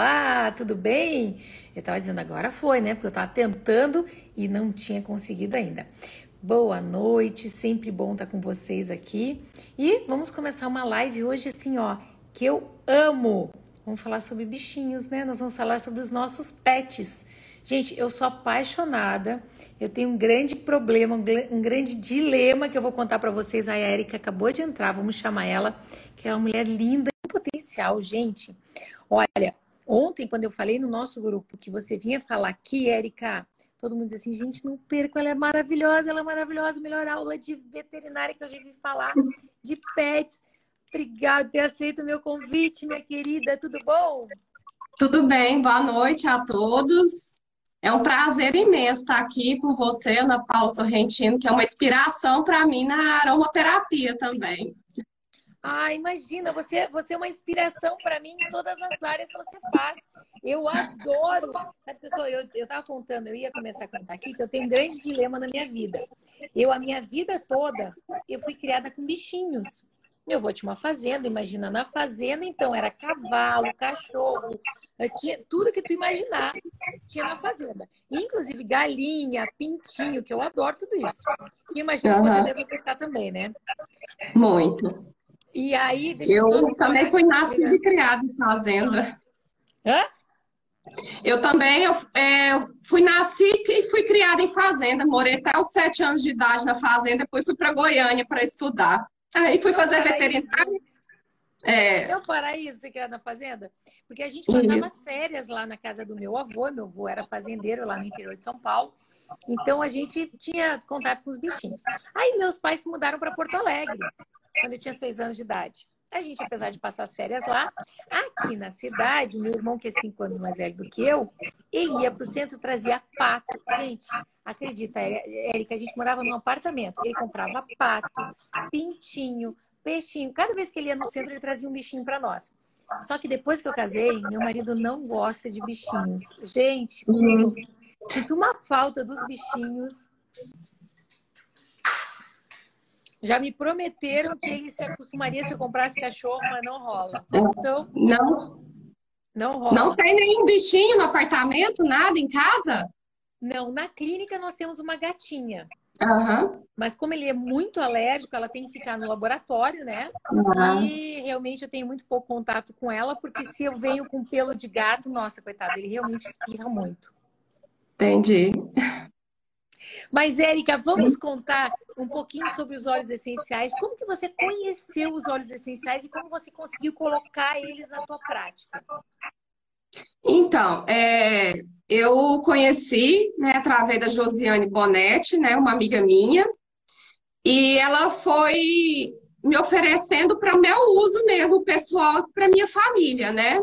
Olá, tudo bem? Eu estava dizendo agora foi, né? Porque eu estava tentando e não tinha conseguido ainda. Boa noite, sempre bom estar com vocês aqui. E vamos começar uma live hoje assim, ó, que eu amo. Vamos falar sobre bichinhos, né? Nós vamos falar sobre os nossos pets. Gente, eu sou apaixonada. Eu tenho um grande problema, um grande dilema que eu vou contar para vocês. A Erika acabou de entrar, vamos chamar ela, que é uma mulher linda e potencial, gente. Olha, ontem quando eu falei no nosso grupo que você vinha falar aqui, Erika, Todo mundo diz assim, gente, não perco, ela é maravilhosa, ela é maravilhosa, melhor aula de veterinária que eu já vi falar, de pets. Obrigada por ter aceito o meu convite, minha querida. Tudo bom? Tudo bem, boa noite a todos. É um prazer imenso estar aqui com você, Ana Paula Sorrentino, que é uma inspiração para mim na aromaterapia também. Ah, imagina, você, você é uma inspiração para mim em todas as áreas que você faz. Eu adoro. Sabe, pessoal, eu, eu tava contando, eu ia começar a contar aqui, que eu tenho um grande dilema na minha vida. Eu, a minha vida toda, eu fui criada com bichinhos. Meu avô tinha uma fazenda, imagina na fazenda, então era cavalo, cachorro, tinha tudo que tu imaginar tinha na fazenda. Inclusive galinha, pintinho, que eu adoro tudo isso. E imagino uhum. que você deve gostar também, né? Muito. E aí. Eu também fui nascida e criada em fazenda. Hã? Eu também eu, é, fui nasci e fui criada em fazenda. Morei até os sete anos de idade na fazenda, depois fui para Goiânia para estudar. Aí fui fazer veterinária. É. é o paraíso você quer na fazenda? Porque a gente passava as férias lá na casa do meu avô. Meu avô era fazendeiro lá no interior de São Paulo. Então a gente tinha contato com os bichinhos. Aí meus pais se mudaram para Porto Alegre quando eu tinha seis anos de idade. A gente, apesar de passar as férias lá, aqui na cidade, meu irmão, que é cinco anos mais velho do que eu, ele ia para o centro e trazia pato. Gente, acredita, Érica, a gente morava num apartamento. Ele comprava pato, pintinho, peixinho. Cada vez que ele ia no centro, ele trazia um bichinho para nós. Só que depois que eu casei, meu marido não gosta de bichinhos. Gente, eu sinto uma falta dos bichinhos já me prometeram que ele se acostumaria se eu comprasse cachorro, mas não rola. Então. Não. Não rola. Não tem nenhum bichinho no apartamento, nada em casa? Não, na clínica nós temos uma gatinha. Uhum. Mas como ele é muito alérgico, ela tem que ficar no laboratório, né? Uhum. E realmente eu tenho muito pouco contato com ela, porque se eu venho com pelo de gato, nossa, coitado, ele realmente espirra muito. Entendi. Mas, Érica, vamos contar um pouquinho sobre os óleos essenciais. Como que você conheceu os óleos essenciais e como você conseguiu colocar eles na tua prática? Então, é, eu conheci né, através da Josiane Bonetti, né, uma amiga minha, e ela foi me oferecendo para o meu uso mesmo, pessoal, para minha família, né?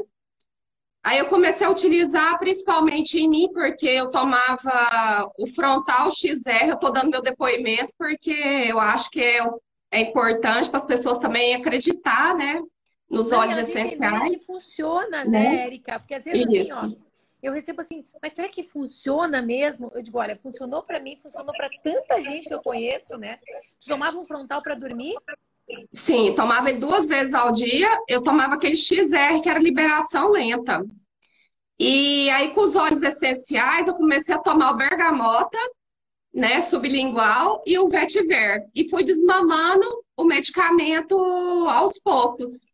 Aí eu comecei a utilizar principalmente em mim, porque eu tomava o frontal XR, eu estou dando meu depoimento, porque eu acho que é, é importante para as pessoas também acreditar, né? Nos Não, óleos essenciais. que funciona, né, né, Érica? Porque às vezes Isso. assim, ó, eu recebo assim, mas será que funciona mesmo? Eu digo, olha, funcionou para mim, funcionou para tanta gente que eu conheço, né? Você tomava um frontal para dormir? Sim, tomava ele duas vezes ao dia. Eu tomava aquele XR, que era liberação lenta. E aí, com os óleos essenciais, eu comecei a tomar o bergamota, né, sublingual, e o vetiver. E fui desmamando o medicamento aos poucos.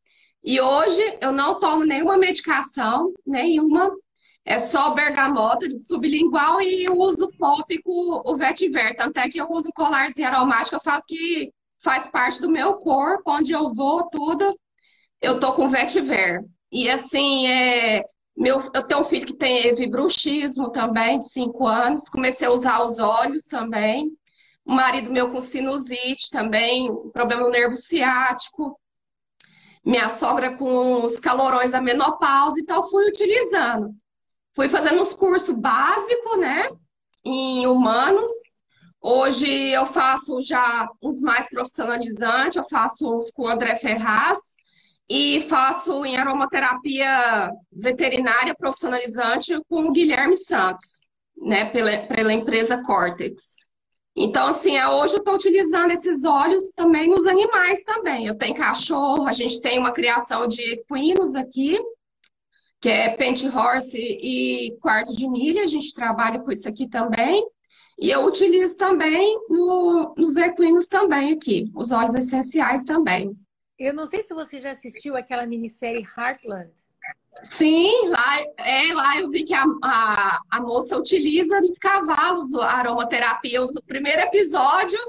E hoje eu não tomo nenhuma medicação, nenhuma. É só bergamota sublingual e uso tópico o vetiver. Tanto é que eu uso colarzinho aromático, eu falo que faz parte do meu corpo, onde eu vou, tudo, eu tô com vetiver. E assim, é, meu, eu tenho um filho que teve bruxismo também, de 5 anos. Comecei a usar os olhos também. O marido meu com sinusite também, problema no nervo ciático. Minha sogra com os calorões da menopausa, então fui utilizando. Fui fazendo uns cursos básicos, né, em humanos. Hoje eu faço já uns mais profissionalizantes, eu faço uns com o André Ferraz, e faço em aromaterapia veterinária profissionalizante com o Guilherme Santos, né, pela, pela empresa Cortex. Então, assim, é, hoje eu estou utilizando esses óleos também nos animais também. Eu tenho cachorro, a gente tem uma criação de equinos aqui. que é pente horse e quarto de milha, a gente trabalha com isso aqui também. E eu utilizo também no, nos equinos também aqui, os óleos essenciais também. Eu não sei se você já assistiu aquela minissérie Heartland. Sim, lá, é, lá eu vi que a, a, a moça utiliza nos cavalos a aromaterapia. No primeiro episódio,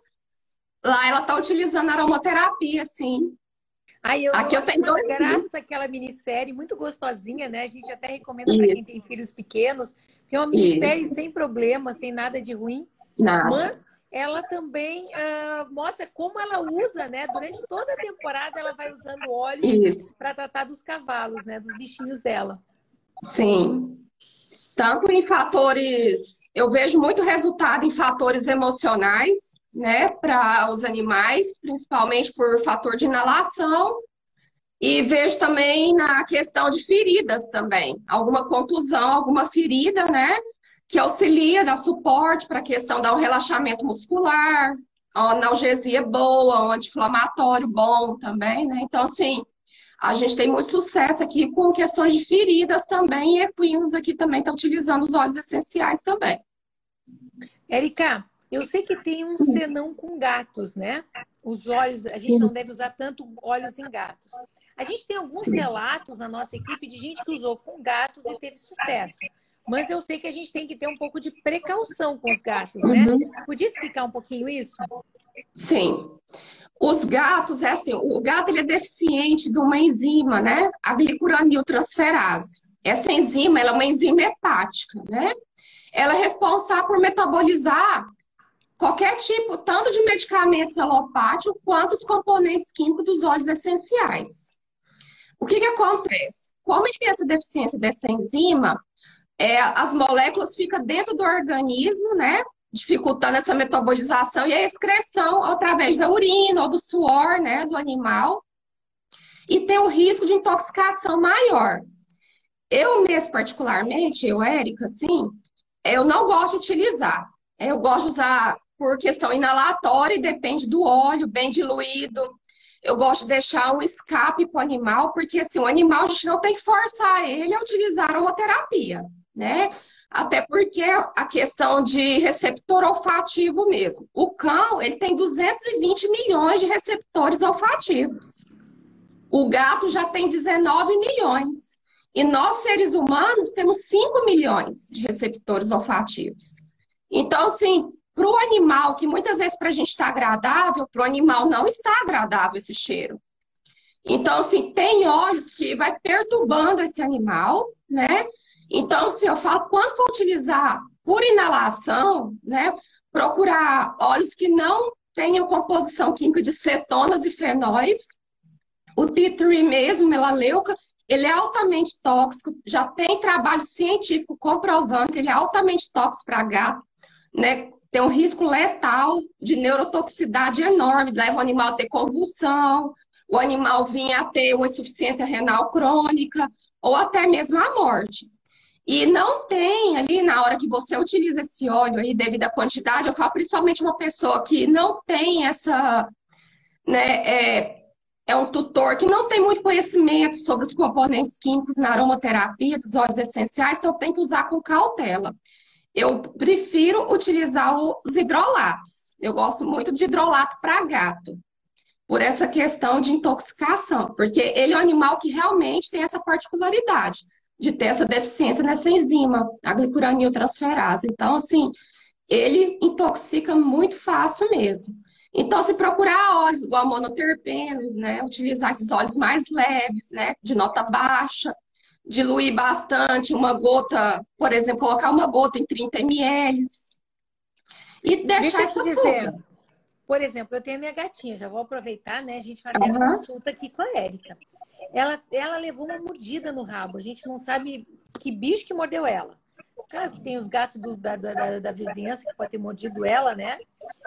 lá ela está utilizando aromaterapia, sim. Aí eu, Aqui eu, eu tenho dois graça aquela minissérie, muito gostosinha, né? A gente até recomenda para quem tem filhos pequenos, que é uma minissérie Isso. sem problema, sem nada de ruim. Nada. Mas ela também uh, mostra como ela usa, né? Durante toda a temporada ela vai usando óleo para tratar dos cavalos, né? Dos bichinhos dela. Sim. Tanto em fatores, eu vejo muito resultado em fatores emocionais, né, para os animais, principalmente por fator de inalação, e vejo também na questão de feridas também, alguma contusão, alguma ferida, né, que auxilia, dá suporte para a questão do relaxamento muscular, analgesia boa, um anti-inflamatório bom também, né? Então, assim, a gente tem muito sucesso aqui com questões de feridas também, e equinos aqui também estão utilizando os óleos essenciais também. Érica, eu sei que tem um senão com gatos, né? Os óleos, a gente não deve usar tanto óleos em gatos. A gente tem alguns Sim. relatos na nossa equipe de gente que usou com gatos e teve sucesso. Mas eu sei que a gente tem que ter um pouco de precaução com os gatos, né? Uhum. Podia explicar um pouquinho isso? Sim. Os gatos, é assim, o gato ele é deficiente de uma enzima, né? A glicuraniltransferase. Essa enzima, ela é uma enzima hepática, né? Ela é responsável por metabolizar qualquer tipo, tanto de medicamentos alopáticos, quanto os componentes químicos dos óleos essenciais. O que, que acontece? Como tem essa deficiência dessa enzima, é, as moléculas ficam dentro do organismo, né? Dificultando essa metabolização e a excreção através da urina ou do suor, né? Do animal. E tem o risco de intoxicação maior. Eu mesmo, particularmente, eu, Érica, assim, eu não gosto de utilizar. Eu gosto de usar por questão inalatória e depende do óleo bem diluído. Eu gosto de deixar um escape para o animal, porque assim, o animal a gente não tem que forçar ele a utilizar a aromaterapia, né? Até porque a questão de receptor olfativo mesmo. O cão, ele tem 220 milhões de receptores olfativos. O gato já tem 19 milhões. E nós, seres humanos, temos 5 milhões de receptores olfativos. Então, assim, para o animal, que muitas vezes para a gente está agradável, para o animal não está agradável esse cheiro. Então, assim, tem óleos que vai perturbando esse animal, né? Então, se eu falo, quando for utilizar por inalação, né? Procurar óleos que não tenham composição química de cetonas e fenóis. O tea tree mesmo, melaleuca, ele é altamente tóxico, já tem trabalho científico comprovando que ele é altamente tóxico para gato, né? Tem um risco letal de neurotoxicidade enorme, leva o animal a ter convulsão, o animal vir a ter uma insuficiência renal crônica, ou até mesmo a morte. E não tem ali, na hora que você utiliza esse óleo aí, devido à quantidade, eu falo principalmente uma pessoa que não tem essa, né, é, é um tutor que não tem muito conhecimento sobre os componentes químicos na aromaterapia dos óleos essenciais, então tem que usar com cautela eu prefiro utilizar os hidrolatos. Eu gosto muito de hidrolato para gato, por essa questão de intoxicação, porque ele é um animal que realmente tem essa particularidade de ter essa deficiência nessa enzima, a glicuraniltransferase. Então, assim, ele intoxica muito fácil mesmo. Então, se procurar óleos igual monoterpenos, né, utilizar esses óleos mais leves, né, de nota baixa, diluir bastante, uma gota, por exemplo, colocar uma gota em 30 ml e deixar Deixa essa dizer, Por exemplo, eu tenho a minha gatinha, já vou aproveitar, né? A gente fazer uhum. a consulta aqui com a Érica. Ela, ela levou uma mordida no rabo, a gente não sabe que bicho que mordeu ela. Claro que tem os gatos do, da, da, da, vizinhança que pode ter mordido ela, né?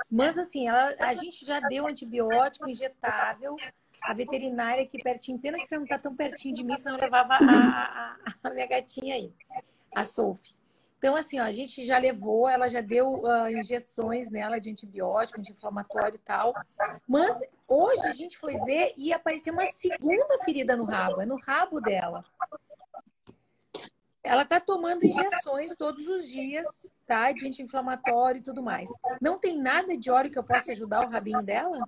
Mas assim, ela, a gente já deu antibiótico injetável, a veterinária aqui pertinho. Pena que você não está tão pertinho de mim, senão eu levava a, a, a, minha gatinha aí, a Sophie. Então, assim, ó, a gente já levou, ela já deu uh, injeções nela de antibiótico, anti-inflamatório e tal. Mas hoje a gente foi ver e apareceu uma segunda ferida no rabo, é no rabo dela. Ela está tomando injeções todos os dias, tá? De anti-inflamatório e tudo mais. Não tem nada de óleo que eu possa ajudar o rabinho dela?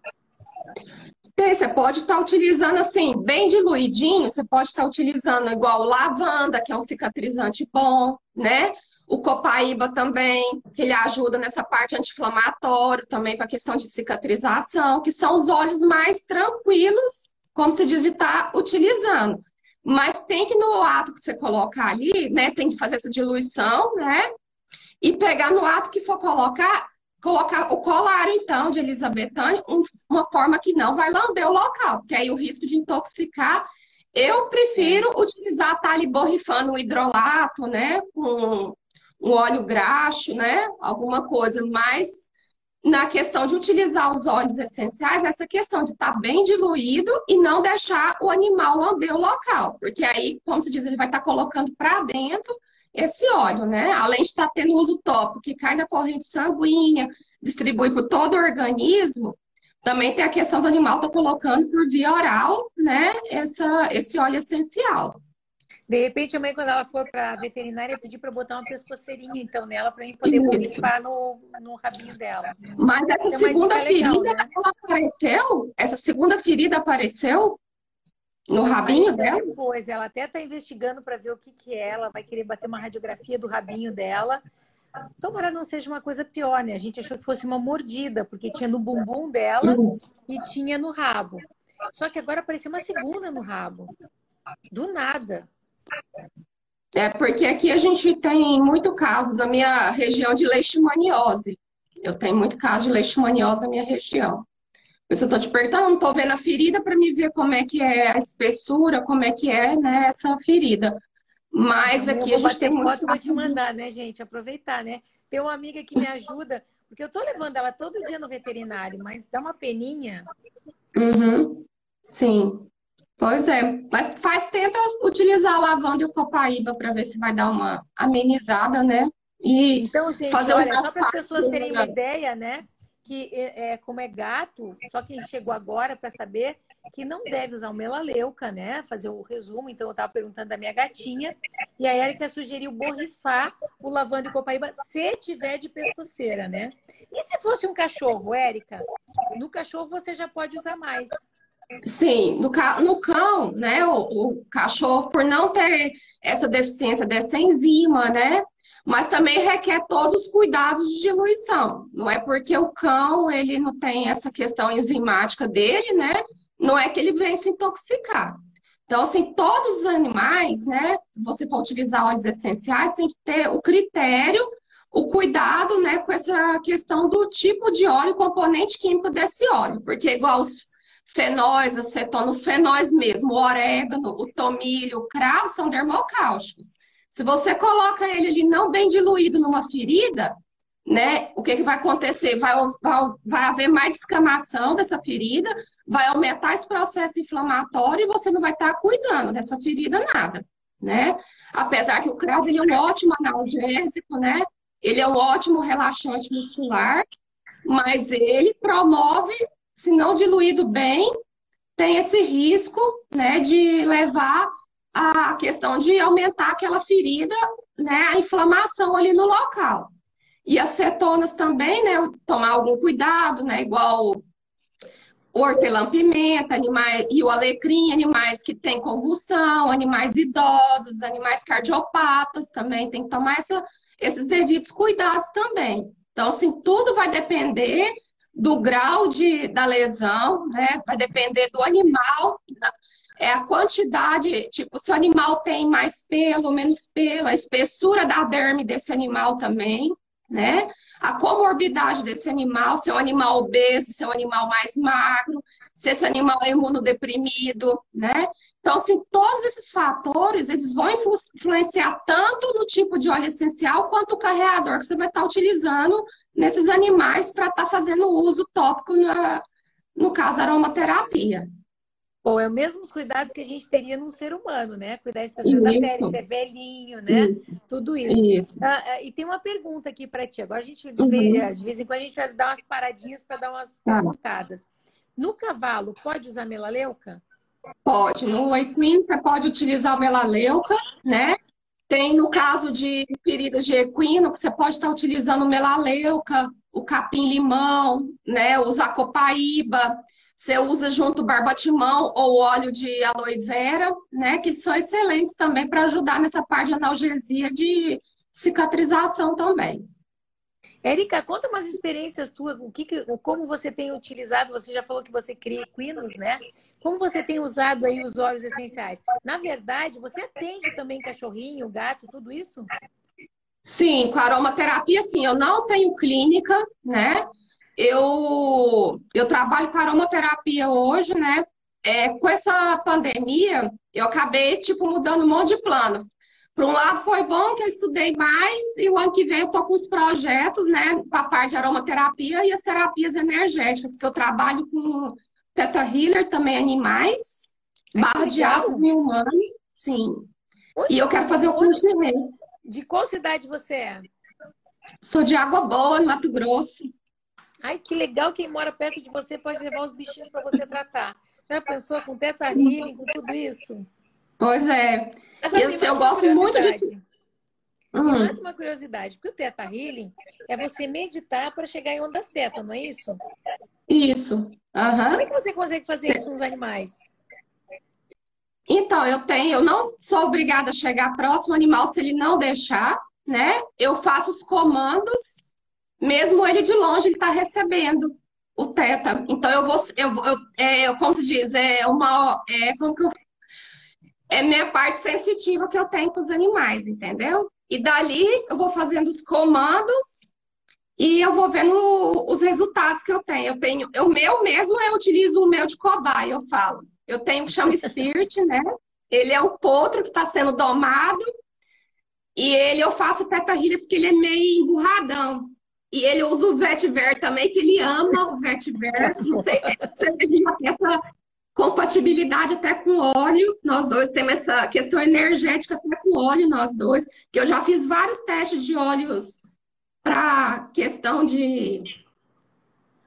Você pode estar tá utilizando assim, bem diluidinho, você pode estar tá utilizando igual lavanda, que é um cicatrizante bom, né? O copaíba também, que ele ajuda nessa parte anti-inflamatória, também para questão de cicatrização, que são os óleos mais tranquilos, como se diz, de estar tá utilizando. Mas tem que, no ato que você colocar ali, né, tem que fazer essa diluição, né? E pegar no ato que for colocar, colocar o colar, então, de Elisabetânia, uma forma que não vai lamber o local, porque aí o risco de intoxicar. Eu prefiro utilizar, tá ali borrifando um hidrolato, né? Com um óleo graxo, né? Alguma coisa, mas na questão de utilizar os óleos essenciais, essa questão de estar tá bem diluído e não deixar o animal lamber o local, porque aí, como se diz, ele vai estar tá colocando para dentro esse óleo, né? Além de estar tá tendo uso tópico que cai na corrente sanguínea, distribui por todo o organismo, também tem a questão do animal estar tá colocando por via oral, né? Essa, esse óleo essencial. De repente, a mãe, quando ela for para a veterinária, pedir para botar uma pescoceirinha, então, nela, para mim poder borrifar no, no rabinho dela. Mas essa então, segunda ferida, legal, né? ela apareceu? Essa segunda ferida apareceu no rabinho dela? Depois, ela até está investigando para ver o que, que é. Ela vai querer bater uma radiografia do rabinho dela. Tomara não seja uma coisa pior, né? A gente achou que fosse uma mordida, porque tinha no bumbum dela e tinha no rabo. Só que agora apareceu uma segunda no rabo. Do nada. É porque aqui a gente tem muito caso na minha região de leishmaniose. Eu tenho muito caso de leishmaniose na minha região. Eu tô te perguntando, tô vendo a ferida para me ver como é que é a espessura, como é que é né, essa ferida. Mas aqui a gente tem muito vou te mandar, né, gente? Aproveitar, né? Tem uma amiga que me ajuda, porque eu tô levando ela todo dia no veterinário, mas dá uma peninha. Uhum. Sim. Pois é, mas faz, tenta utilizar a lavanda e o copaíba para ver se vai dar uma amenizada, né? E então, gente, fazer olha, um só para as pessoas terem uma ideia, né? Que é, é, como é gato, só quem chegou agora para saber que não deve usar o melaleuca, né? Fazer o resumo. Então, eu estava perguntando da minha gatinha. E a Erika sugeriu borrifar o lavanda e copaíba se tiver de pescoceira, né? E se fosse um cachorro, Érica? No cachorro você já pode usar mais. Sim, no, no cão, né, o, o, cachorro, por não ter essa deficiência dessa enzima, né, mas também requer todos os cuidados de diluição. Não é porque o cão, ele não tem essa questão enzimática dele, né, não é que ele vem se intoxicar. Então, assim, todos os animais, né, você for utilizar óleos essenciais, tem que ter o critério, o cuidado, né, com essa questão do tipo de óleo, componente químico desse óleo, porque igual os fenóis, acetonos, fenóis mesmo, o orégano, o tomilho, o cravo são dermocáusticos. Se você coloca ele ali não bem diluído numa ferida, né, o que, que vai acontecer? Vai, vai, vai haver mais descamação dessa ferida, vai aumentar esse processo inflamatório e você não vai estar cuidando dessa ferida nada, né? Apesar que o cravo ele é um ótimo analgésico, né? Ele é um ótimo relaxante muscular, mas ele promove se não diluído bem, tem esse risco né, de levar a questão de aumentar aquela ferida, né, a inflamação ali no local. E as cetonas também, né, tomar algum cuidado, né, igual hortelã-pimenta, animais e o alecrim, animais que têm convulsão, animais idosos, animais cardiopatas também tem que tomar essa, esses devidos cuidados também. Então, assim, tudo vai depender do grau de, da lesão, né? Vai depender do animal, é a quantidade, tipo, se o animal tem mais pelo, menos pelo, a espessura da derme desse animal também, né? A comorbidade desse animal, se é um animal obeso, se é um animal mais magro, se esse animal é imunodeprimido, né? Então, assim, todos esses fatores, eles vão influenciar tanto no tipo de óleo essencial quanto o carreador que você vai estar utilizando nesses animais para estar tá fazendo uso tópico, na, no caso, aromaterapia. Bom, é os mesmos cuidados que a gente teria num ser humano, né? Cuidar da espessura da pele, ser velhinho, né? Isso. Tudo isso. isso. Ah, ah, e tem uma pergunta aqui para ti. Agora a gente, uhum. de vez em quando, a gente vai dar umas paradinhas para dar umas tá. perguntadas. No cavalo, pode usar melaleuca? Pode. No equino, você pode utilizar o melaleuca, né? Tem no caso de feridas de equino, que você pode estar utilizando melaleuca, o capim-limão, né? Usar copaíba. Você usa junto barbatimão ou óleo de aloe vera, né? Que são excelentes também para ajudar nessa parte de analgesia de cicatrização também. Érica, conta umas experiências tuas, o que, como você tem utilizado, você já falou que você cria equinos, né? Como você tem usado aí os óleos essenciais? Na verdade, você atende também cachorrinho, gato, tudo isso? Sim, com aromaterapia, sim. Eu não tenho clínica, né? Eu, eu trabalho com aromaterapia hoje, né? É, com essa pandemia, eu acabei, tipo, mudando um monte de plano. Por um lado, foi bom que eu estudei mais, e o ano que vem eu tô com os projetos, né, para a parte de aromaterapia e as terapias energéticas, que eu trabalho com Teta Healer, também animais, Ai, barra de água humano, sim. Onde e eu quero fazer o curso de rei. De qual cidade você é? Sou de Água Boa, no Mato Grosso. Ai, que legal, quem mora perto de você pode levar os bichinhos para você tratar. Já pensou com Teta Healing, com tudo isso? Pois é. Agora, eu, eu gosto muito de. Uhum. Mata uma curiosidade, porque o Teta Healing é você meditar para chegar em ondas teta, não é isso? Isso. Uhum. Como é que você consegue fazer isso nos animais? Então, eu tenho, eu não sou obrigada a chegar próximo ao animal se ele não deixar, né? Eu faço os comandos, mesmo ele de longe, ele está recebendo o teta. Então, eu vou, eu, eu, é, como se diz, é uma, é, como que eu é minha parte sensitiva que eu tenho com os animais, entendeu? E dali eu vou fazendo os comandos e eu vou vendo os resultados que eu tenho. Eu tenho, o meu mesmo eu utilizo o meu de cobaia, eu falo. Eu tenho o chama Spirit, né? Ele é um potro que está sendo domado. E ele eu faço healer porque ele é meio emburradão. E ele usa o vetiver também, que ele ama o vetiver. Não sei, você já tem essa compatibilidade até com óleo. Nós dois temos essa questão energética até com óleo, nós dois. Que eu já fiz vários testes de óleos para questão de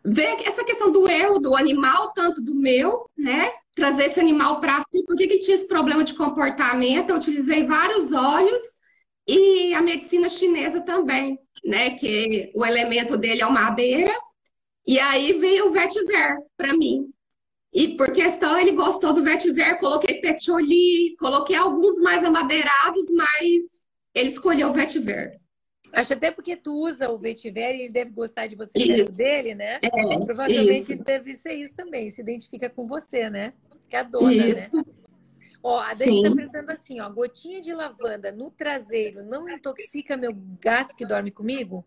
ver essa questão do eu, do animal, tanto do meu, né? Trazer esse animal para si. Por que, que tinha esse problema de comportamento? Eu utilizei vários óleos e a medicina chinesa também, né? Que o elemento dele é o madeira. E aí veio o vetiver para mim. E por questão, ele gostou do vetiver, coloquei petioli, coloquei alguns mais amadeirados, mas ele escolheu o vetiver. Acho até porque tu usa o vetiver e ele deve gostar de você perto dele, né? É, Provavelmente isso. deve ser isso também, se identifica com você, né? Que é a dona, isso. né? Ó, a Dani tá perguntando assim, ó, gotinha de lavanda no traseiro não intoxica meu gato que dorme comigo?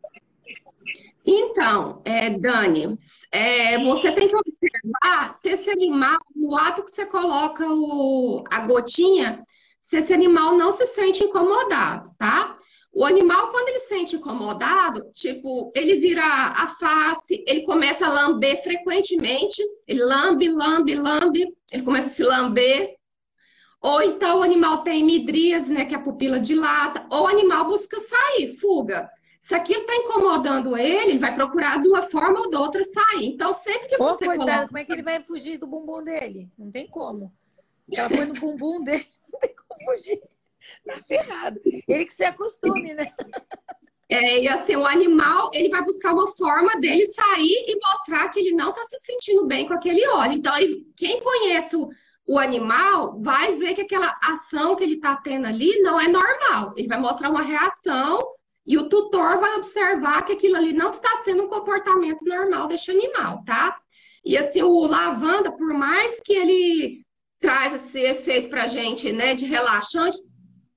Então, é, Dani, é, você tem que observar se esse animal, no ato que você coloca o, a gotinha, se esse animal não se sente incomodado, tá? O animal, quando ele se sente incomodado, tipo, ele vira a face, ele começa a lamber frequentemente, ele lambe, lambe, lambe, ele começa a se lamber. Ou então o animal tem midríase, né, que é a pupila dilata, ou o animal busca sair, fuga. Se aquilo está incomodando ele, ele vai procurar de uma forma ou de outra sair. Então, sempre que você coitado, coloca... como é que ele vai fugir do bumbum dele? Não tem como. Ela põe no bumbum dele, não tem como fugir. Tá ferrado. Ele que se acostume, né? É, e assim, o animal, ele vai buscar uma forma dele sair e mostrar que ele não está se sentindo bem com aquele óleo. Então, quem conhece o, o animal vai ver que aquela ação que ele está tendo ali não é normal. Ele vai mostrar uma reação e o tutor vai observar que aquilo ali não está sendo um comportamento normal deste animal, tá? E assim, o lavanda, por mais que ele traz esse efeito pra gente, né, de relaxante,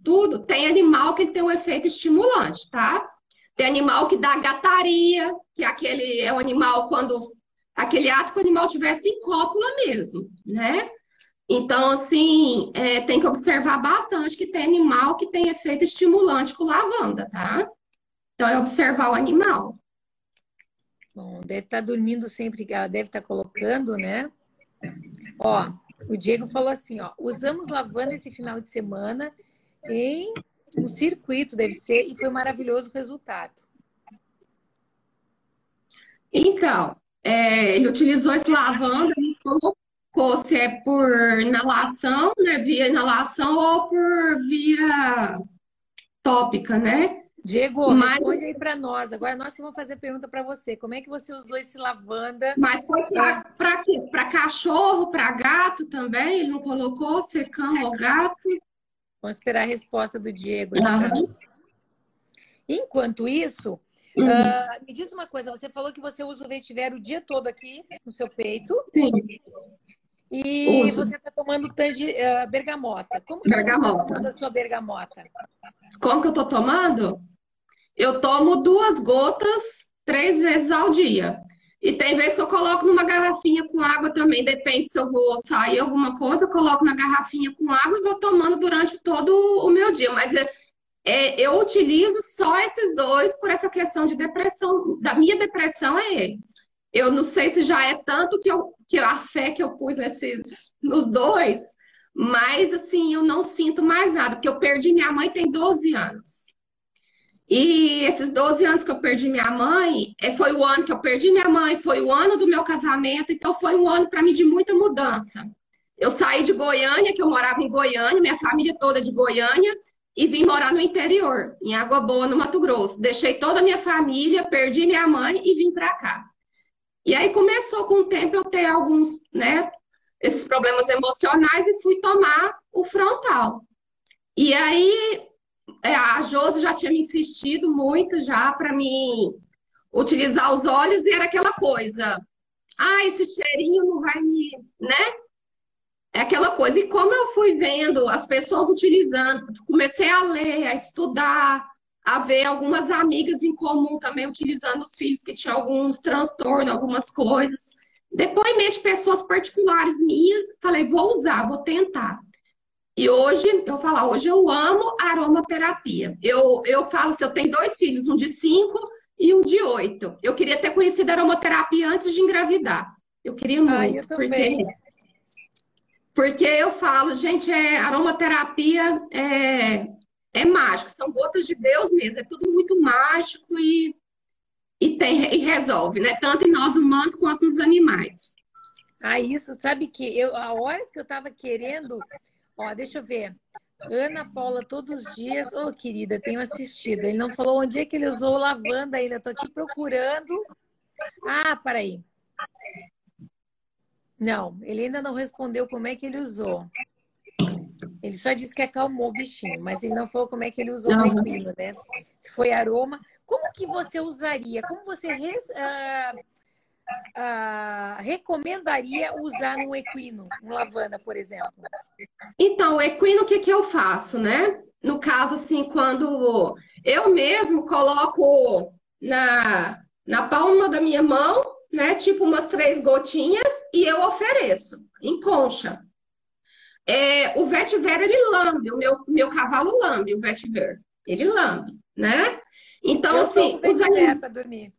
tudo, tem animal que tem um efeito estimulante, tá? Tem animal que dá gataria, que é aquele é um animal quando aquele ato que o animal tivesse em cópula mesmo, né? Então, assim, é, tem que observar bastante que tem animal que tem efeito estimulante com lavanda, tá? Então, é observar o animal. Bom, deve estar tá dormindo sempre, ela deve estar tá colocando, né? Ó, o Diego falou assim, ó, usamos lavanda esse final de semana em um circuito, deve ser, e foi maravilhoso o resultado. Então, é, ele utilizou esse lavanda e colocou se é por inalação, né, via inalação ou por via tópica, né? Diego, mas... responde aí para nós. Agora nós vamos fazer pergunta para você. Como é que você usou esse lavanda? Mas foi para quê? Para cachorro, para gato também? Ele não colocou secão ou gato? Vamos esperar a resposta do Diego. Uhum. Enquanto isso, uhum. uh, me diz uma coisa. Você falou que você usa o vetiver o dia todo aqui no seu peito. Sim. E Uso. você está tomando tangi, uh, bergamota. Como que bergamota. você tomando a sua bergamota? Como que eu estou tomando? Eu tomo duas gotas três vezes ao dia. E tem vezes que eu coloco numa garrafinha com água também, depende se eu vou sair alguma coisa, eu coloco na garrafinha com água e vou tomando durante todo o meu dia. Mas é, é, eu utilizo só esses dois por essa questão de depressão. Da minha depressão é esse. Eu não sei se já é tanto que, eu, que a fé que eu pus nesses, nos dois, mas assim, eu não sinto mais nada, porque eu perdi minha mãe tem 12 anos. E esses 12 anos que eu perdi minha mãe, é, foi o ano que eu perdi minha mãe, foi o ano do meu casamento, então foi um ano para mim de muita mudança. Eu saí de Goiânia, que eu morava em Goiânia, minha família toda de Goiânia, e vim morar no interior, em Água Boa, no Mato Grosso. Deixei toda a minha família, perdi minha mãe e vim para cá. E aí começou com o tempo eu ter alguns, né, esses problemas emocionais e fui tomar o frontal. E aí é, a Josi já tinha me insistido muito já para mim utilizar os olhos e era aquela coisa. Ah, esse cheirinho não vai me, né? É aquela coisa. E como eu fui vendo as pessoas utilizando, comecei a ler, a estudar, a ver algumas amigas em comum também utilizando os filhos que tinham alguns transtornos, algumas coisas. Depoimento de pessoas particulares minhas, falei, vou usar, vou tentar. E hoje, eu falo, hoje eu amo aromaterapia. Eu, eu falo, se eu tenho dois filhos, um de cinco e um de oito. Eu queria ter conhecido a aromaterapia antes de engravidar. Eu queria muito. Ah, eu porque, porque eu falo, gente, é, aromaterapia é, é mágico, são gotas de Deus mesmo, é tudo muito mágico e, e, tem, e resolve, né? Tanto em nós humanos quanto nos animais. Ah, isso, sabe que eu, há horas que eu estava querendo Ó, deixa eu ver. Ana Paula, todos os dias. Ô, oh, querida, tenho assistido. Ele não falou onde é que ele usou lavanda ainda. Estou aqui procurando. Ah, peraí. Não, ele ainda não respondeu como é que ele usou. Ele só disse que acalmou o bichinho, mas ele não falou como é que ele usou o equino, né? Se foi aroma. Como que você usaria? Como você res, uh, uh, recomendaria usar no equino, um lavanda, por exemplo? Então, o equino, o que, que eu faço, né? No caso, assim, quando eu mesmo coloco na, na palma da minha mão, né? Tipo umas três gotinhas e eu ofereço em concha. É, o vetiver, ele lambe, o meu, meu cavalo lambe o vetiver. Ele lambe, né? Então, eu assim. Os animais... para dormir.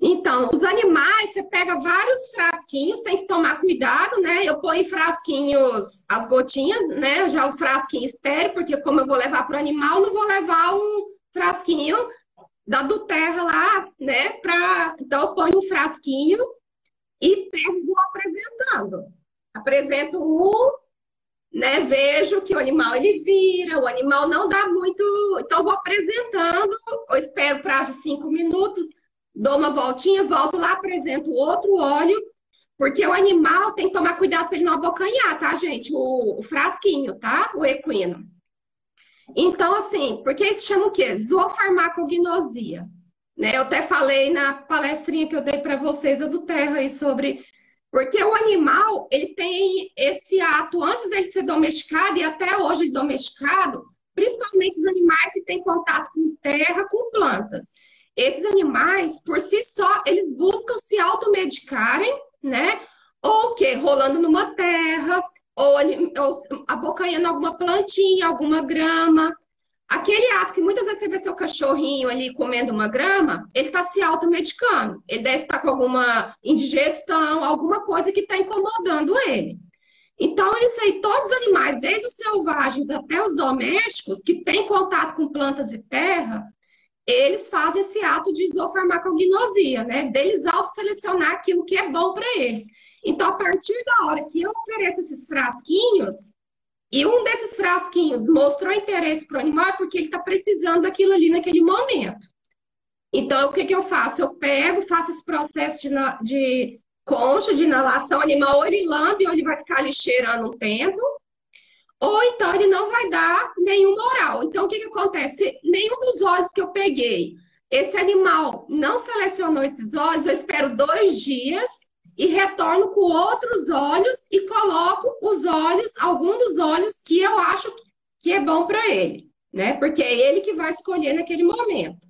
Então, os animais, você pega vários frasquinhos, tem que tomar cuidado, né? Eu ponho frasquinhos as gotinhas, né? Já o frasquinho estéreo, porque como eu vou levar para o animal, não vou levar um frasquinho da do terra lá, né? Pra... Então, eu ponho um frasquinho e pego e vou apresentando. Apresento um, né? Vejo que o animal ele vira, o animal não dá muito. Então, vou apresentando, eu espero prazo de cinco minutos dou uma voltinha, volto lá, apresento outro óleo, porque o animal tem que tomar cuidado para ele não abocanhar, tá, gente? O, o, frasquinho, tá? O equino. Então, assim, porque isso chama o quê? Zoofarmacognosia. Né? Eu até falei na palestrinha que eu dei para vocês a do Terra aí sobre. Porque o animal, ele tem esse ato, antes dele ser domesticado e até hoje domesticado, principalmente os animais que têm contato com terra, com plantas. Esses animais, por si só, eles buscam se automedicarem, né? Ou o quê? Rolando numa terra, ou, ou abocanhando alguma plantinha, alguma grama. Aquele ato que muitas vezes você vê seu cachorrinho ali comendo uma grama, ele está se automedicando. Ele deve estar com alguma indigestão, alguma coisa que está incomodando ele. Então, isso aí, todos os animais, desde os selvagens até os domésticos, que têm contato com plantas e terra, eles fazem esse ato de zoofarmacognosia, né? Deles auto-selecionar aquilo que é bom para eles. Então, a partir da hora que eu ofereço esses frasquinhos, e um desses frasquinhos mostrou interesse para o animal porque ele está precisando daquilo ali naquele momento. Então, o que, que eu faço? Eu pego, faço esse processo de, de concha, de inalação animal, ou ele lambe, ou ele vai ficar ali cheirando um tempo, ou então ele não vai dar nenhum moral. Então, o que, que acontece? Nenhum dos olhos que eu peguei, esse animal não selecionou esses olhos, eu espero dois dias e retorno com outros olhos e coloco os olhos, algum dos olhos que eu acho que é bom para ele, né? Porque é ele que vai escolher naquele momento.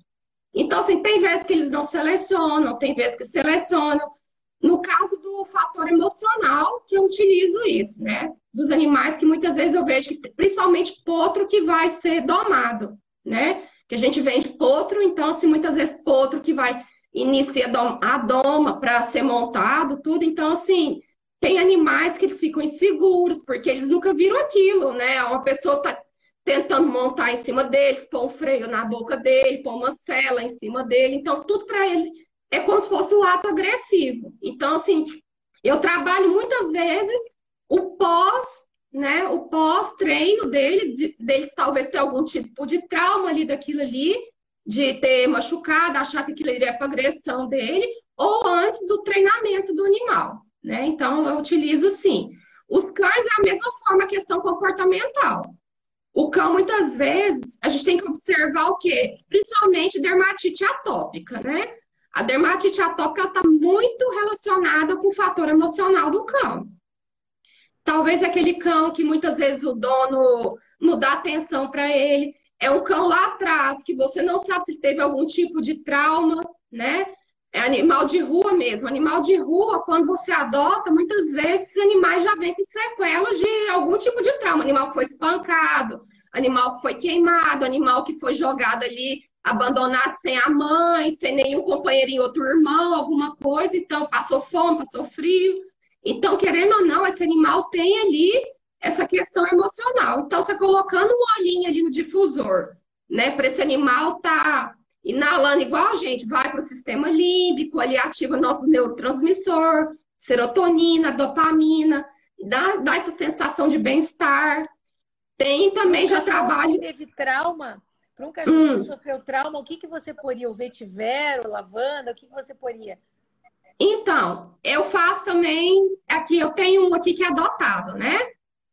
Então, assim, tem vezes que eles não selecionam, tem vezes que selecionam. No caso do fator emocional, que eu utilizo isso, né? Dos animais que muitas vezes eu vejo que, principalmente potro que vai ser domado, né? Que a gente vende potro, então, assim, muitas vezes potro que vai inicia a doma para ser montado, tudo. Então, assim, tem animais que eles ficam inseguros, porque eles nunca viram aquilo, né? Uma pessoa está tentando montar em cima deles, pôr um freio na boca dele, pôr uma cela em cima dele. Então, tudo para ele é como se fosse um ato agressivo. Então, assim, eu trabalho muitas vezes o pós, né? O pós-treino dele, de, dele talvez ter algum tipo de trauma ali daquilo ali, de ter machucado, achar que aquilo iria para agressão dele, ou antes do treinamento do animal, né? Então, eu utilizo sim. Os cães é a mesma forma questão comportamental. O cão, muitas vezes, a gente tem que observar o quê? Principalmente dermatite atópica, né? A dermatite atópica está muito relacionada com o fator emocional do cão. Talvez aquele cão que muitas vezes o dono não dá atenção para ele, é um cão lá atrás, que você não sabe se teve algum tipo de trauma, né? É animal de rua mesmo. Animal de rua, quando você adota, muitas vezes esses animais já vêm com sequelas de algum tipo de trauma. Animal que foi espancado, animal que foi queimado, animal que foi jogado ali, abandonado sem a mãe, sem nenhum companheirinho, outro irmão, alguma coisa. Então, passou fome, passou frio. Então, querendo ou não, esse animal tem ali essa questão emocional. Então, você colocando um olhinho ali no difusor, né, para esse animal tá inalando igual a gente, vai para o sistema límbico, ali ativa nossos neurotransmissor, serotonina, dopamina, dá, dá essa sensação de bem-estar. Tem também, já trabalho. teve trauma? Para um cachorro hum. que sofreu trauma, o que, que você poria? O vetiver, o lavanda, o que, que você poria? Então, eu faço também. Aqui, eu tenho um aqui que é adotado, né?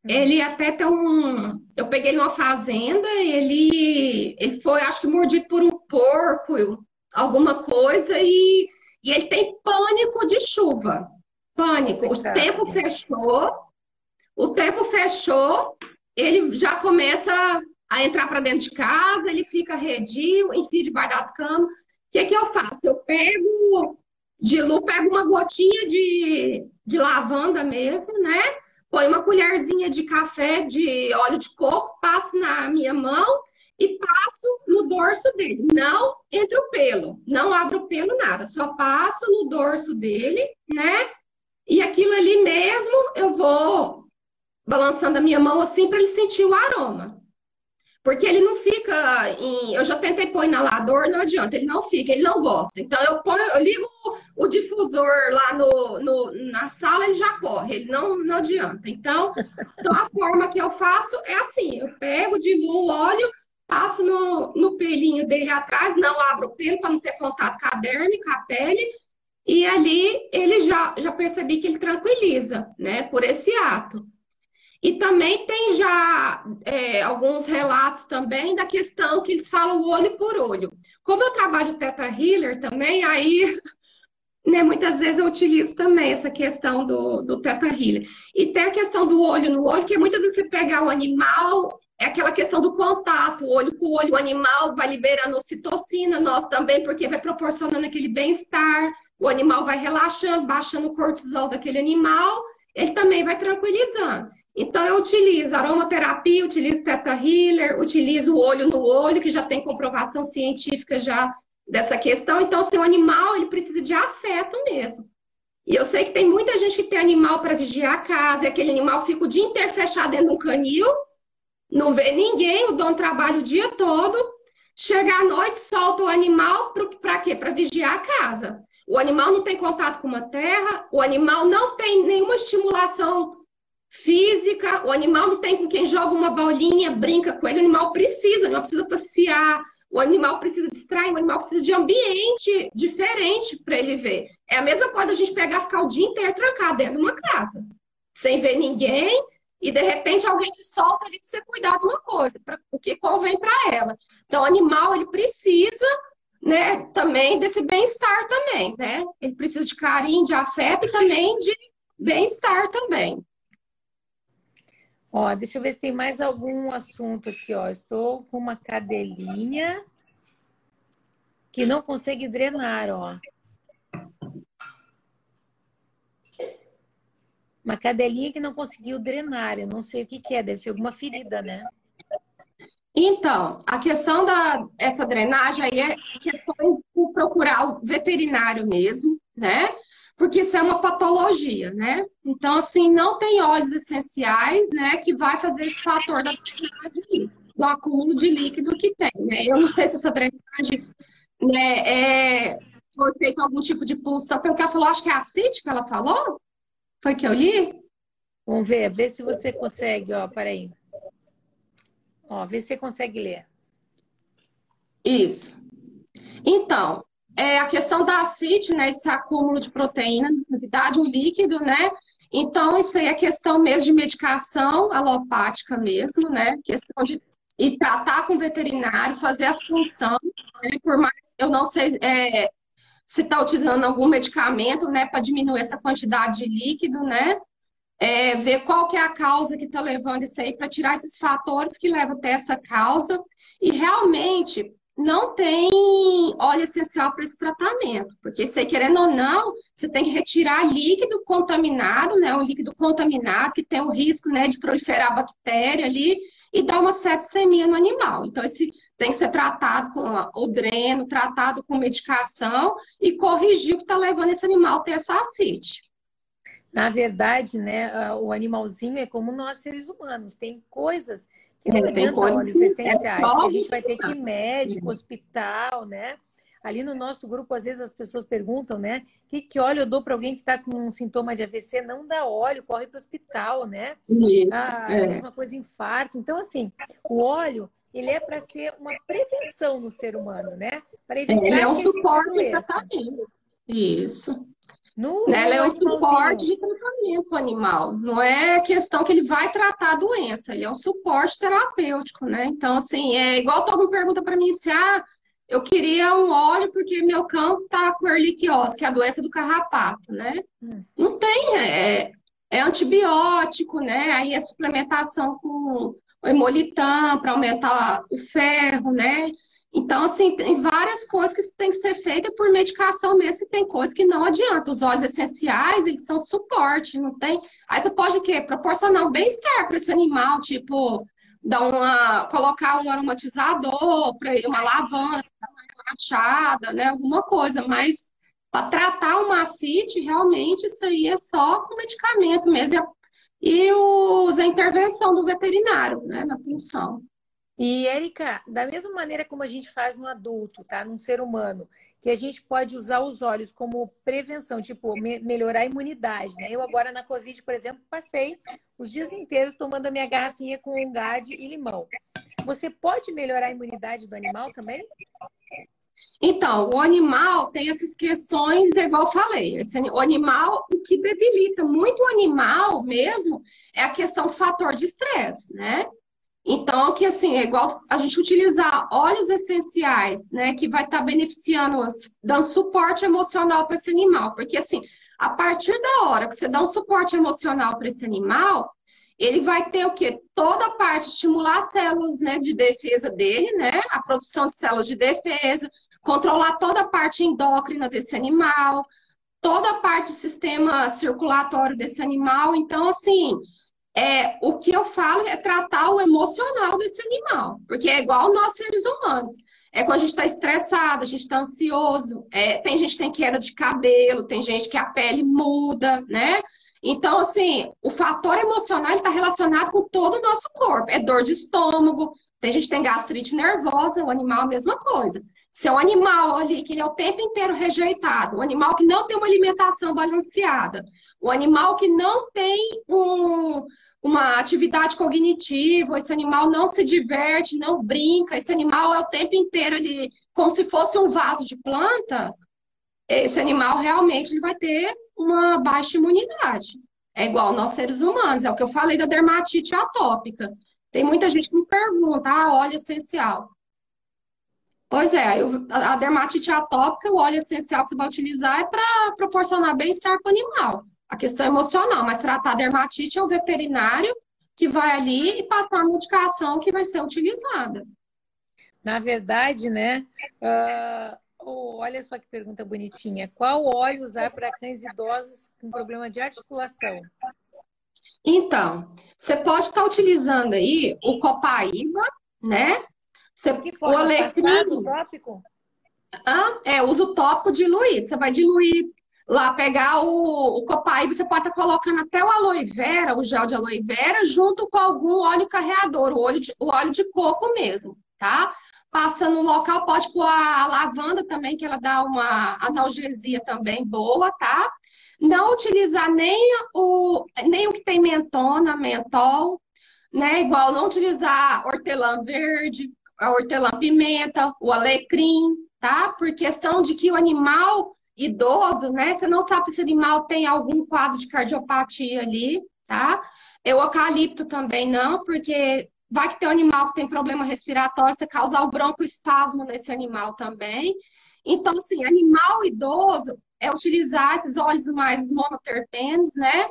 Ele até tem um. Eu peguei numa fazenda, ele, ele foi, acho que, mordido por um porco, alguma coisa, e, e ele tem pânico de chuva. Pânico. O tempo fechou, o tempo fechou, ele já começa a entrar para dentro de casa, ele fica redio, enfim, debaixo das camas. O que, que eu faço? Eu pego de luz, pego uma gotinha de, de lavanda mesmo, né? Põe uma colherzinha de café de óleo de coco, passo na minha mão e passo no dorso dele. Não entre o pelo, não abro o pelo nada, só passo no dorso dele, né? E aquilo ali mesmo eu vou balançando a minha mão assim para ele sentir o aroma. Porque ele não fica em. Eu já tentei pôr inalador, não adianta, ele não fica, ele não gosta. Então eu ponho, eu ligo o difusor lá no, no, na sala, ele já corre, ele não, não adianta. Então, então, a forma que eu faço é assim: eu pego, diluo o óleo, passo no, no pelinho dele atrás, não abro o pelo para não ter contato com a derme, com a pele, e ali ele já, já percebi que ele tranquiliza, né, por esse ato. E também tem já é, alguns relatos também da questão que eles falam olho por olho. Como eu trabalho Teta Healer também, aí né, muitas vezes eu utilizo também essa questão do, do Teta Healer. E tem a questão do olho no olho, que muitas vezes você pega o animal, é aquela questão do contato, olho com olho, o animal vai liberando ocitocina, nós também, porque vai proporcionando aquele bem-estar, o animal vai relaxando, baixando o cortisol daquele animal, ele também vai tranquilizando. Então, eu utilizo aromaterapia, utilizo Teta Healer, utilizo o olho no olho, que já tem comprovação científica já dessa questão. Então, assim, o animal, ele precisa de afeto mesmo. E eu sei que tem muita gente que tem animal para vigiar a casa, e aquele animal fica o dia inteiro fechado dentro de um canil, não vê ninguém, o dono trabalha o dia todo, chega à noite, solta o animal para quê? Para vigiar a casa. O animal não tem contato com uma terra, o animal não tem nenhuma estimulação física, o animal não tem com quem joga uma bolinha, brinca com ele, o animal precisa, o animal precisa passear, o animal precisa distrair, o animal precisa de ambiente diferente para ele ver. É a mesma coisa a gente pegar ficar o dia inteiro trancado dentro de uma casa, sem ver ninguém, e de repente alguém te solta ali para você cuidar de uma coisa, pra, o que convém para ela. Então, o animal ele precisa né, também desse bem-estar também, né? Ele precisa de carinho, de afeto e também de bem-estar também. Ó, deixa eu ver se tem mais algum assunto aqui, ó. Estou com uma cadelinha que não consegue drenar, ó. Uma cadelinha que não conseguiu drenar. Eu não sei o que, que é, deve ser alguma ferida, né? Então, a questão da essa drenagem aí é questão de procurar o veterinário mesmo, né? Porque isso é uma patologia, né? Então, assim, não tem óleos essenciais, né, que vai fazer esse fator da drenagem, do acúmulo de líquido que tem, né? Eu não sei se essa drenagem, né, é, foi feita algum tipo de pulsão, pelo que ela falou, acho que é que ela falou? Foi que eu li? Vamos ver, vê se você consegue, ó, peraí. Ó, vê se você consegue ler. Isso. Então, é a questão da acite, né? Esse acúmulo de proteína na cavidade, o líquido, né? Então, isso aí é questão mesmo de medicação alopática mesmo, né? Questão de e tratar com o veterinário, fazer as funções, né? por mais eu não sei é, se está utilizando algum medicamento, né, para diminuir essa quantidade de líquido, né? É, ver qual que é a causa que está levando isso aí, para tirar esses fatores que levam até essa causa. E realmente não tem óleo essencial para esse tratamento, porque você querendo ou não, você tem que retirar líquido contaminado, né, um líquido contaminado que tem o risco, né, de proliferar bactéria ali e dar uma sepsemia no animal. Então esse tem que ser tratado com o dreno, tratado com medicação e corrigir o que está levando esse animal a ter essa ascite. Na verdade, né, o animalzinho é como nós seres humanos, tem coisas que não adianta óleos é essenciais. É a gente vai ter que ir médico, hospital, né? Ali no nosso grupo, às vezes as pessoas perguntam, né? Que, que óleo eu dou para alguém que está com um sintoma de AVC? Não dá óleo, corre para o hospital, né? Ah, é. a mesma coisa, infarto. Então, assim, o óleo, ele é para ser uma prevenção no ser humano, né? Para evitar ele é um suporte para tratamento. Isso. No, Ela é um suporte de tratamento animal. Não é questão que ele vai tratar a doença, ele é um suporte terapêutico, né? Então, assim, é igual todo mundo pergunta para mim se ah, eu queria um óleo porque meu cão tá com erliquiose, que é a doença do carrapato, né? Hum. Não tem, é, é antibiótico, né? Aí é suplementação com o hemolitan para aumentar o ferro, né? Então, assim, tem várias coisas que tem que ser feita por medicação mesmo, e tem coisas que não adianta. Os óleos essenciais, eles são suporte, não tem. Aí você pode o quê? Proporcionar bem-estar para esse animal, tipo, dar uma, colocar um aromatizador uma lavanda, uma relaxada, né? Alguma coisa, mas para tratar uma ascite, realmente isso aí é só com medicamento mesmo. E usa a intervenção do veterinário, né, na função. E, Érica, da mesma maneira como a gente faz no adulto, tá? Num ser humano, que a gente pode usar os olhos como prevenção, tipo, me melhorar a imunidade, né? Eu agora na Covid, por exemplo, passei os dias inteiros tomando a minha garrafinha com gard e limão. Você pode melhorar a imunidade do animal também? Então, o animal tem essas questões, igual eu falei. Esse, o animal, o que debilita muito o animal mesmo é a questão do fator de estresse, né? Então, que assim, é igual a gente utilizar óleos essenciais, né, que vai estar tá beneficiando, dando suporte emocional para esse animal. Porque, assim, a partir da hora que você dá um suporte emocional para esse animal, ele vai ter o quê? Toda a parte, estimular as células né, de defesa dele, né? A produção de células de defesa, controlar toda a parte endócrina desse animal, toda a parte do sistema circulatório desse animal. Então, assim, é, o que eu falo é tratar o emocional desse animal, porque é igual nós seres humanos. É quando a gente está estressado, a gente está ansioso, é, tem gente que tem queda de cabelo, tem gente que a pele muda, né? Então, assim, o fator emocional está relacionado com todo o nosso corpo. É dor de estômago, tem gente que tem gastrite nervosa, o animal a mesma coisa. Se é um animal ali que ele é o tempo inteiro rejeitado, um animal que não tem uma alimentação balanceada, um animal que não tem um, uma atividade cognitiva, esse animal não se diverte, não brinca, esse animal é o tempo inteiro ali, como se fosse um vaso de planta, esse animal realmente ele vai ter uma baixa imunidade. É igual nós seres humanos, é o que eu falei da dermatite atópica. Tem muita gente que me pergunta, ah, óleo essencial. Pois é, a dermatite atópica, o óleo essencial que você vai utilizar é para proporcionar bem-estar para o animal. A questão emocional, mas tratar a dermatite é o veterinário que vai ali e passar a medicação que vai ser utilizada. Na verdade, né? Uh, oh, olha só que pergunta bonitinha. Qual óleo usar para cães idosos com problema de articulação? Então, você pode estar utilizando aí o copaíba, né? Você? O alecrim. Tópico? Ah, é, usa o tópico diluído. Você vai diluir lá, pegar o, o copaíba, você pode estar colocando até o aloe vera, o gel de aloe vera, junto com algum óleo carreador, o óleo de, o óleo de coco mesmo, tá? Passa no local, pode pôr a lavanda também, que ela dá uma analgesia também boa, tá? Não utilizar nem o, nem o que tem mentona, mentol, né? Igual não utilizar hortelã verde, a hortelã-pimenta, o alecrim, tá? Por questão de que o animal idoso, né? Você não sabe se esse animal tem algum quadro de cardiopatia ali, tá? Eucalipto também não, porque vai que tem um animal que tem problema respiratório, você causar o broncoespasmo nesse animal também. Então, assim, animal idoso é utilizar esses óleos mais monoterpenos, né?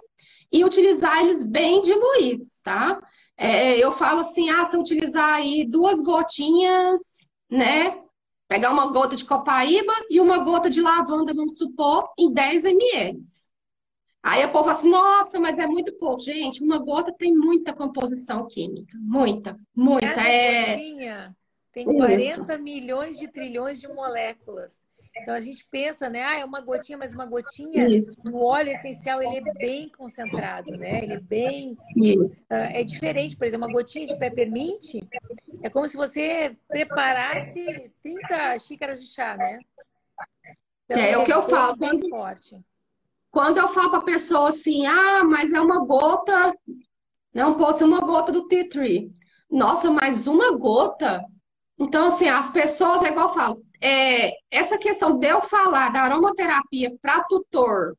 E utilizar eles bem diluídos, tá? É, eu falo assim, ah, se eu utilizar aí duas gotinhas, né? Pegar uma gota de copaíba e uma gota de lavanda, vamos supor, em 10 ml. Aí o povo fala assim, nossa, mas é muito pouco. Gente, uma gota tem muita composição química. Muita, muita. Cada é... gotinha tem 40 Isso. milhões de trilhões de moléculas. Então a gente pensa, né? Ah, é uma gotinha, mas uma gotinha Isso. no óleo essencial ele é bem concentrado, né? Ele é bem. Uh, é diferente, por exemplo, uma gotinha de peppermint é como se você preparasse 30 xícaras de chá, né? Então, é, é o que eu falo. Bem quando, forte. Quando eu falo para a pessoa assim, ah, mas é uma gota, não posso uma gota do tea tree. Nossa, mas uma gota? Então, assim, as pessoas, é igual eu falo, é, essa questão de eu falar da aromaterapia para tutor,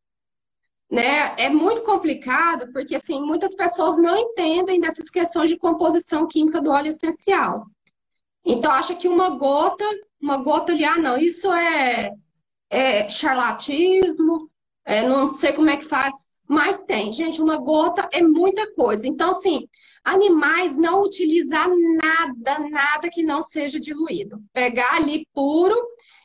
né, é muito complicado, porque assim, muitas pessoas não entendem dessas questões de composição química do óleo essencial. Então, acha que uma gota, uma gota ali, ah, não, isso é, é charlatismo, é, não sei como é que faz, mas tem, gente, uma gota é muita coisa. Então, assim, Animais não utilizar nada, nada que não seja diluído. Pegar ali puro.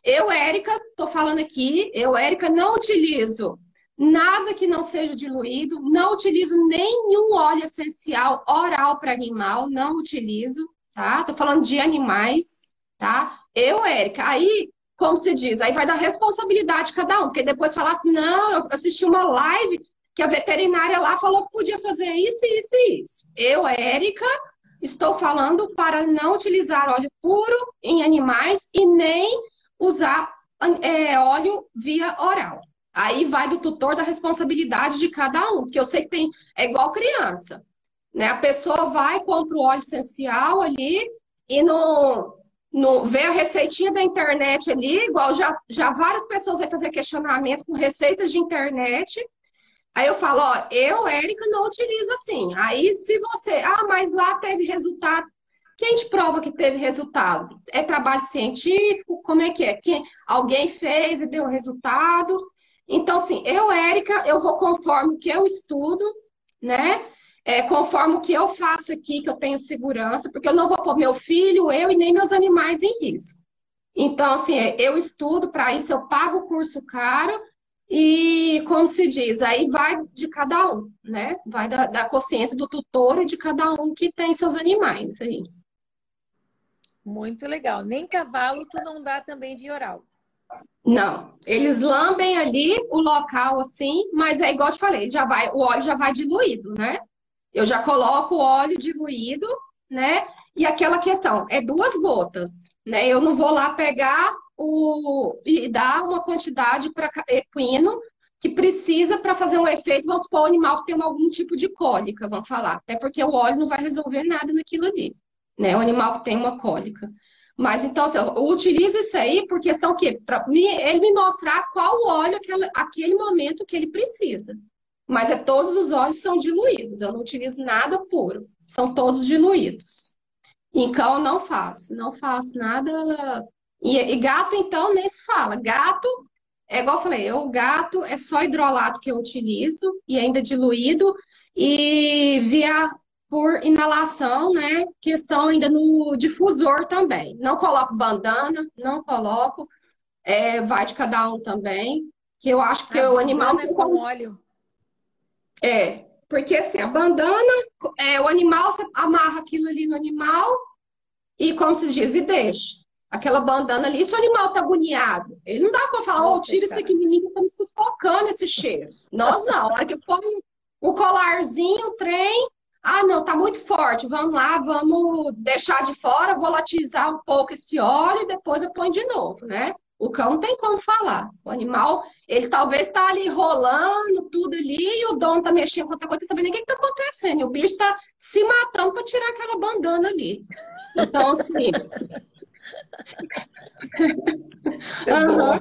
Eu, Érica, tô falando aqui, eu, Érica, não utilizo nada que não seja diluído, não utilizo nenhum óleo essencial oral para animal, não utilizo, tá? Tô falando de animais, tá? Eu, Érica, aí, como se diz, aí vai dar responsabilidade de cada um, porque depois falar assim, não, eu assisti uma live, que a veterinária lá falou que podia fazer isso, isso e isso. Eu, Érica, estou falando para não utilizar óleo puro em animais e nem usar é, óleo via oral. Aí vai do tutor da responsabilidade de cada um, porque eu sei que tem, é igual criança. Né? A pessoa vai, compra o óleo essencial ali e não, não vê a receitinha da internet ali, igual já, já várias pessoas vão fazer questionamento com receitas de internet Aí eu falo, ó, eu, Érica, não utilizo assim. Aí se você, ah, mas lá teve resultado. Quem te prova que teve resultado? É trabalho científico? Como é que é? Quem, alguém fez e deu resultado? Então, assim, eu, Érica, eu vou conforme o que eu estudo, né? É, conforme o que eu faço aqui, que eu tenho segurança, porque eu não vou pôr meu filho, eu e nem meus animais em risco. Então, assim, eu estudo para isso, eu pago o curso caro, e, como se diz, aí vai de cada um, né? Vai da, da consciência do tutor e de cada um que tem seus animais aí. Muito legal. Nem cavalo tu não dá também via oral. Não, eles lambem ali o local assim, mas é igual eu te falei, já vai, o óleo já vai diluído, né? Eu já coloco o óleo diluído, né? E aquela questão, é duas gotas, né? Eu não vou lá pegar o, e dar uma quantidade para equino que precisa para fazer um efeito, vamos supor, o animal tem algum tipo de cólica, vamos falar. Até porque o óleo não vai resolver nada naquilo ali, né? O animal que tem uma cólica. Mas então, assim, eu utilizo isso aí porque são o quê? Para ele me mostrar qual óleo aquele, aquele momento que ele precisa. Mas é todos os óleos são diluídos. Eu não utilizo nada puro. São todos diluídos. Então, eu não faço. Não faço nada. E, e gato, então, nem se fala. Gato, é igual eu falei, o gato é só hidrolato que eu utilizo e ainda diluído. E via por inalação, né? Questão ainda no difusor também. Não coloco bandana, não coloco. É, vai de cada um também. Que eu acho que a o animal. É com óleo. É, porque assim, a bandana, é, o animal, você amarra aquilo ali no animal e, como se diz, e deixa. Aquela bandana ali, se o animal tá agoniado, ele não dá pra falar, ô, oh, tira isso aqui que tá me sufocando esse cheiro. Nós não, a hora que põe o colarzinho, o trem, ah, não, tá muito forte. Vamos lá, vamos deixar de fora, volatilizar um pouco esse óleo e depois eu ponho de novo, né? O cão não tem como falar. O animal, ele talvez está ali rolando tudo ali e o dono tá mexendo com outra coisa, sabendo o que está acontecendo. E o bicho está se matando para tirar aquela bandana ali. Então, assim. Uhum.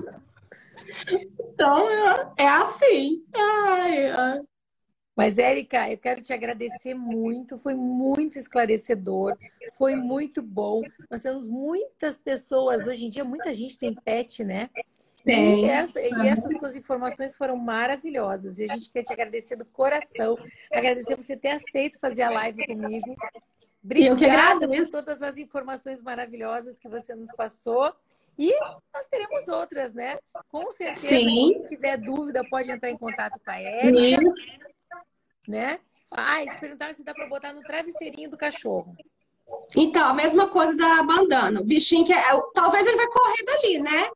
Então, é, é assim. Ai, ai. Mas, Érica, eu quero te agradecer muito, foi muito esclarecedor, foi muito bom. Nós temos muitas pessoas, hoje em dia, muita gente tem pet, né? Tem. E, essa, e essas suas informações foram maravilhosas. E a gente quer te agradecer do coração, agradecer você ter aceito fazer a live comigo. Obrigada por todas as informações maravilhosas que você nos passou. E nós teremos outras, né? Com certeza, Sim. quem tiver dúvida pode entrar em contato com a. Isso né? Ah, eles perguntaram se dá para botar no travesseirinho do cachorro. Então, a mesma coisa da bandana. O bichinho que é, talvez ele vai correr dali, né?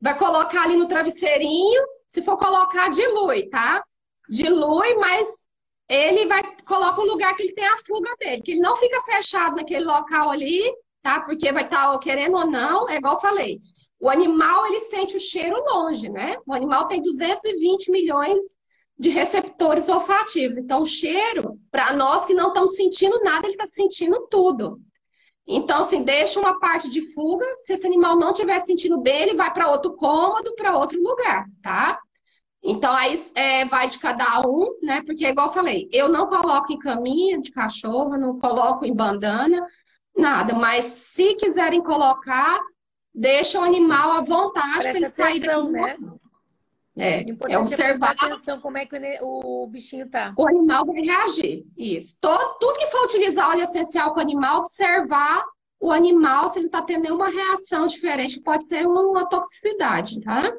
Vai colocar ali no travesseirinho. Se for colocar, dilui, tá? Dilui, mas ele vai coloca um lugar que ele tem a fuga dele, que ele não fica fechado naquele local ali, tá? Porque vai estar tá, querendo ou não, é igual eu falei. O animal ele sente o cheiro longe, né? O animal tem 220 milhões de receptores olfativos. Então, o cheiro, para nós que não estamos sentindo nada, ele está sentindo tudo. Então, assim, deixa uma parte de fuga. Se esse animal não estiver sentindo bem, ele vai para outro cômodo, para outro lugar, tá? Então, aí é, vai de cada um, né? Porque, igual eu falei, eu não coloco em caminha de cachorro, não coloco em bandana, nada. Mas se quiserem colocar, deixa o animal à vontade para ele sair atenção, né? É, é observar atenção como é que o bichinho tá. O animal vai reagir. Isso. Todo, tudo que for utilizar óleo essencial com o animal, observar o animal se ele está tendo nenhuma reação diferente, pode ser uma toxicidade, tá?